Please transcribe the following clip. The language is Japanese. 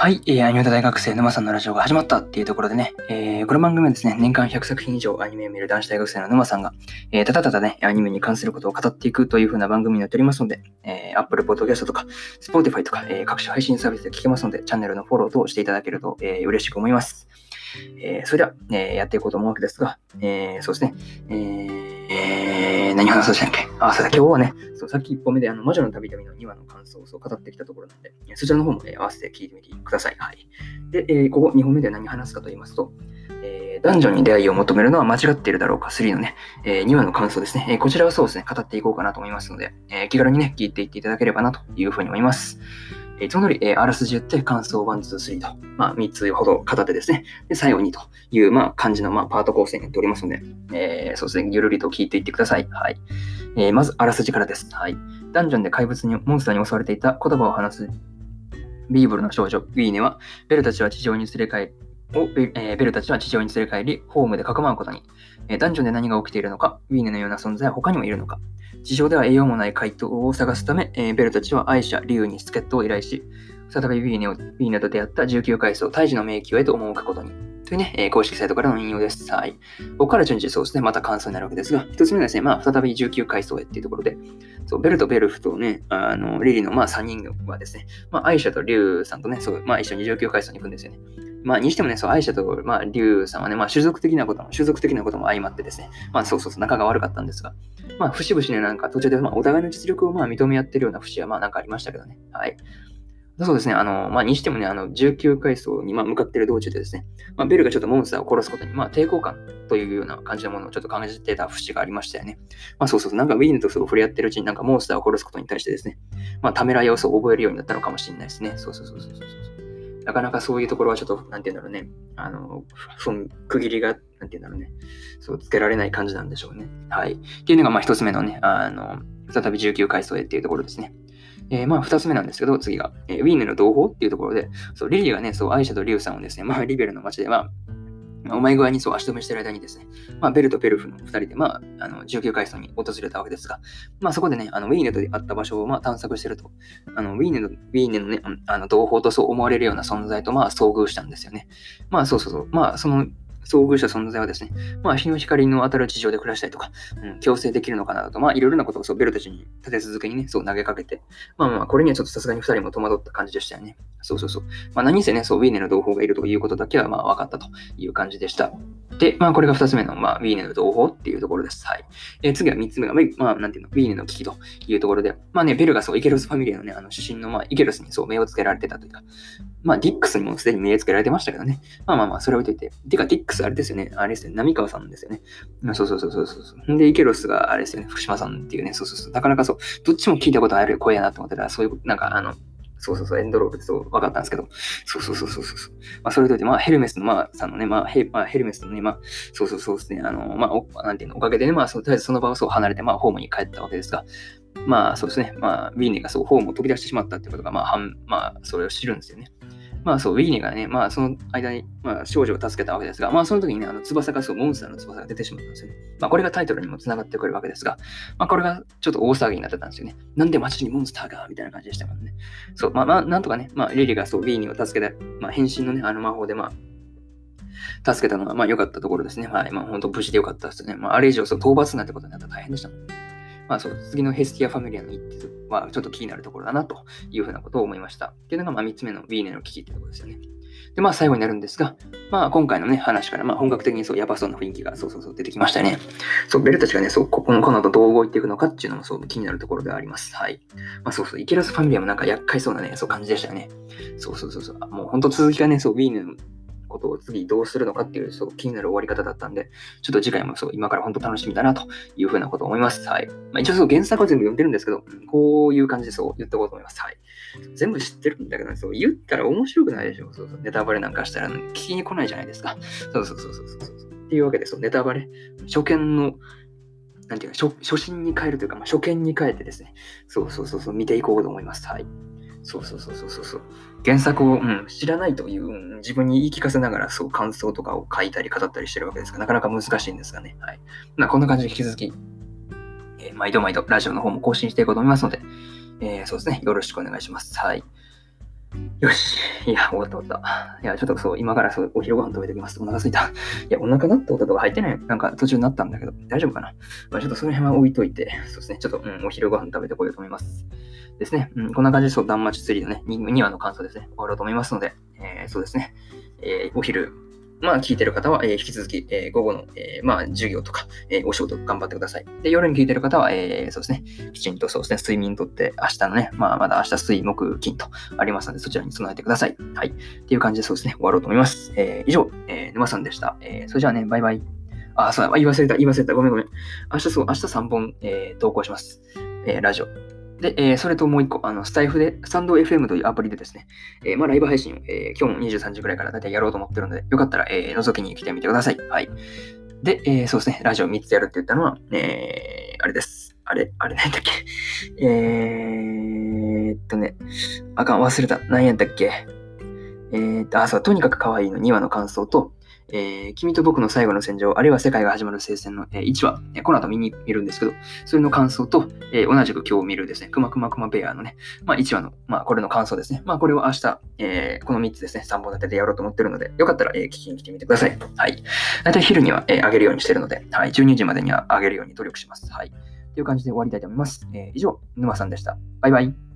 はい、えー、アニメ大学生沼さんのラジオが始まったっていうところでね、えー、この番組はですね、年間100作品以上アニメを見る男子大学生の沼さんが、えー、ただただね、アニメに関することを語っていくという風な番組になっておりますので、えー、Apple Podcast とか、Spotify とか、えー、各種配信サービスで聞けますので、チャンネルのフォローとしていただけると、えー、嬉しく思います。えー、それでは、えー、やっていこうと思うわけですが、えー、そうですね、えー、えー、何話そうしたっけ？あ、そうだ、今日はね、そうさっき1本目であの魔女の旅々の2話の感想を語ってきたところなんで、そちらの方も、ね、合わせて聞いてみてください。はい。で、えー、ここ2本目で何話すかと言いますと、えー、男女に出会いを求めるのは間違っているだろうか3のね、えー、2話の感想ですね、えー、こちらはそうですね、語っていこうかなと思いますので、え、気軽にね、聞いていっていただければなというふうに思います。いつも通り、え、あらすじ言って感想1、2、3と、まあ、3つほど語ってですね、で最後にという、まあ、感じの、まあ、パート構成になっておりますので、え、そうですね、ゆるりと聞いていってください。はい。えー、まず、あらすじからです。はい。ダンジョンで怪物に、モンスターに襲われていた言葉を話すビーブルの少女、ウィーネは、ベルたちは地上に連れ帰り、を,、えー、ベルたちは地上に連れ帰り、ホームでかくまうことに、えー、ダンジョンで何が起きているのか、ウィーネのような存在は他にもいるのか、地上では栄養もない回答を探すため、えー、ベルたちはアイシャ、リュウに助っ人を依頼し、再びビーネをビーネと出会った19階層、胎児の迷宮へと赴くことに。というね、えー、公式サイトからの引用です。はい。ここから順次そうですね、また感想になるわけですが、一つ目はですね、まあ、再び19階層へっていうところで、そう、ベルとベルフとね、あの、リリのまあ3人はですね、まあ、アイシャとリュウさんとね、そう、まあ一緒に19階層に行くんですよね。まあ、にしてもね、そう、アイシャと、まあ、リュウさんはね、まあ、種族的なことも、種族的なことも相まってですね、まあ、そうそうそう、仲が悪かったんですが、まあ、節々ね、なんか途中で、まあ、お互いの実力をまあ認め合ってるような節は、まあ、なんかありましたけどね。はい。そうですね。あの、まあ、にしてもね、あの、19階層に、ま向かってる道中でですね、まあ、ベルがちょっとモンスターを殺すことに、まあ、抵抗感というような感じのものをちょっと感じてた節がありましたよね。まあ、そうそうそう、なんかウィーンとすごい触れ合ってるうちに、なんかモンスターを殺すことに対してですね、まあ、ためらい要素を覚えるようになったのかもしれないですね。そうそうそうそうそう。なかなかそういうところはちょっと、なんて言うんだろうね、あの、区切りが、なんて言うんだろうね、そう、つけられない感じなんでしょうね。はい。っていうのが、まあ、一つ目のね、あの、再び19階層へっていうところですね。えー、まあ、二つ目なんですけど、次が、えー、ウィーネの同胞っていうところで、そう、リリーがね、そう、アイシャとリュウさんをですね、まあ、リベルの街で、まあ、お前側にそう足止めしてる間にですね、まあ、ベルとペルフの2人で、まあ、あの19階層に訪れたわけですが、まあ、そこでね、あのウィーネと会った場所をまあ探索してると、あのウィーネのウィーネのね、あの同胞とそう思われるような存在とまあ遭遇したんですよね。まあ、そうそうそう。まあ、その遭遇した存在はですね、まあ、日の光の当たる地上で暮らしたりとか、うん、強制できるのかなと、まあ、いろいろなことをそうベルたちに立て続けにね、そう投げかけて、まあまあ、これにはちょっとさすがに2人も戸惑った感じでしたよね。そうそうそう。まあ、何せね、そう、ウィーネの同胞がいるということだけは、まあ、分かったという感じでした。で、まあ、これが2つ目の、まあ、ウィーネの同胞っていうところです。はい。えー、次は3つ目が、まあ、なんていうの、ウィーネの危機というところで、まあね、ベルがそう、イケロスファミリアのね、あの、出身の、まあ、イケロスにそう、目をつけられてたというか、まあ、ディックスにもすでに目つけられてましたけどね。まあまあまあ、それを置いといて。てか、ディックスあれですよね。あれですよね。浪川さんですよね。そうそうそうそうそう。で、イケロスがあれですよね。福島さんっていうね。そうそうそう。なかなかそう、どっちも聞いたことある声やなと思ってたら、そういう、なんか、あの、そうそうそう、エンドロールでそう分かったんですけど、そうそうそうそうそう。まあ、それといて、まあ、ヘルメスの、まあ、さんのね、まあヘ、まあ、ヘルメスのね、まあ、そうそうそうですね、あの、まあ、おなんていうの、おかげでね、まあ、そとりあえずその場をそう離れて、まあ、ホームに帰ったわけですが、まあ、そうですね、まあ、ウィーネがそう、ホームを飛び出してしまったってことが、まあ、はんまあ、それを知るんですよね。まあそう、ウィーニーがね、まあその間に、まあ少女を助けたわけですが、まあその時にね、あの翼がそう、モンスターの翼が出てしまったんですよね。まあこれがタイトルにも繋がってくるわけですが、まあこれがちょっと大騒ぎになってたんですよね。なんで街にモンスターがみたいな感じでしたもんね。そう、まあまあなんとかね、まあリリがそう、ウィーニーを助けて、まあ変身のね、あの魔法でまあ、助けたのは、まあ良かったところですね。はい。まあ本当無事で良かったですね。まああれ以上そう討伐なんてことになったら大変でしたもんね。まあそう、次のヘスティアファミリアの一手はちょっと気になるところだなというふうなことを思いました。っていうのがまあ3つ目のウィーネの危機ってところですよね。で、まあ最後になるんですが、まあ今回のね、話からまあ本格的にそうやばそうな雰囲気がそうそうそう出てきましたね。そう、ベルたちがね、そう、ここのこの後どう動いていくのかっていうのもそう気になるところではあります。はい。まあそうそう、イケラスファミリアもなんか厄介そうなね、そう感じでしたよね。そうそうそうそう。もう本当続きがね、そう、ウィーネのことを次どうするのかっていう、そう気になる終わり方だったんで、ちょっと次回もそう、今から本当楽しみだなというふうなことを思います。はい。まあ、一応そう原作は全部読んでるんですけど、こういう感じでそう言っておこうと思います。はい。全部知ってるんだけど、そう言ったら面白くないでしょ。そうそうネタバレなんかしたら聞きに来ないじゃないですか。そうそうそうそうそうそう。っていうわけで、そう、ネタバレ、初見のなんていうか初、初心に変えるというか、まあ、初見に変えてですね、そうそうそうそう、見ていこうと思います。はい。そうそうそうそうそう。原作を、うん、知らないという、うん、自分に言い聞かせながら、そう感想とかを書いたり語ったりしてるわけですが、なかなか難しいんですがね。はい。まあ、こんな感じで引き続き、えー、毎度毎度ラジオの方も更新していこうと思いますので、えー、そうですね、よろしくお願いします。はい。よし。いや、終わった終わった。いや、ちょっとそう、今からそうお昼ご飯食べておきます。お腹すいた。いや、お腹鳴った音とか入ってない、なんか途中になったんだけど、大丈夫かな。まあ、ちょっとその辺は置いといて、そうですね、ちょっと、うん、お昼ご飯食べてこようと思います。ですね、うん、こんな感じで、そう、断末ツリーのね、2話の感想ですね、終わろうと思いますので、えー、そうですね、えー、お昼、まあ、聞いてる方は、えー、引き続き、えー、午後の、えー、まあ、授業とか、えー、お仕事頑張ってください。で、夜に聞いてる方は、えー、そうですね、きちんとそうですね、睡眠とって、明日のね、まあ、まだ明日、水、木、金とありますので、そちらに備えてください。はい。っていう感じで、そうですね、終わろうと思います。えー、以上、えー、沼さんでした。えー、それじゃあね、バイバイ。あ、そうだ、言い忘れた、言い忘れた。ごめんごめん。明日そう、明日3本、えー、投稿します。えー、ラジオ。で、えー、それともう一個、あの、スタイフで、スタンド FM というアプリでですね、えー、まあ、ライブ配信を、えー、今日も23時くらいからだいたいやろうと思ってるので、よかったら、えー、覗きに来てみてください。はい。で、えー、そうですね、ラジオ3つやるって言ったのは、えー、あれです。あれ、あれなんだっけ？えーっとね、あかん、忘れた。何やったっけ？えーっと、あ、そう、とにかく可愛いの2話の感想と、えー、君と僕の最後の戦場、あるいは世界が始まる聖戦の、えー、1話、えー、この後見に見るんですけど、それの感想と、えー、同じく今日見るですね、くまくまくまベアのね、まあ1話の、まあこれの感想ですね。まあこれを明日、えー、この3つですね、3本立てでやろうと思ってるので、よかったら、えー、聞きに来てみてください。はい。だいたい昼には、えー、上げるようにしてるので、はい、12時までには上げるように努力します。はい。という感じで終わりたいと思います。えー、以上、沼さんでした。バイバイ。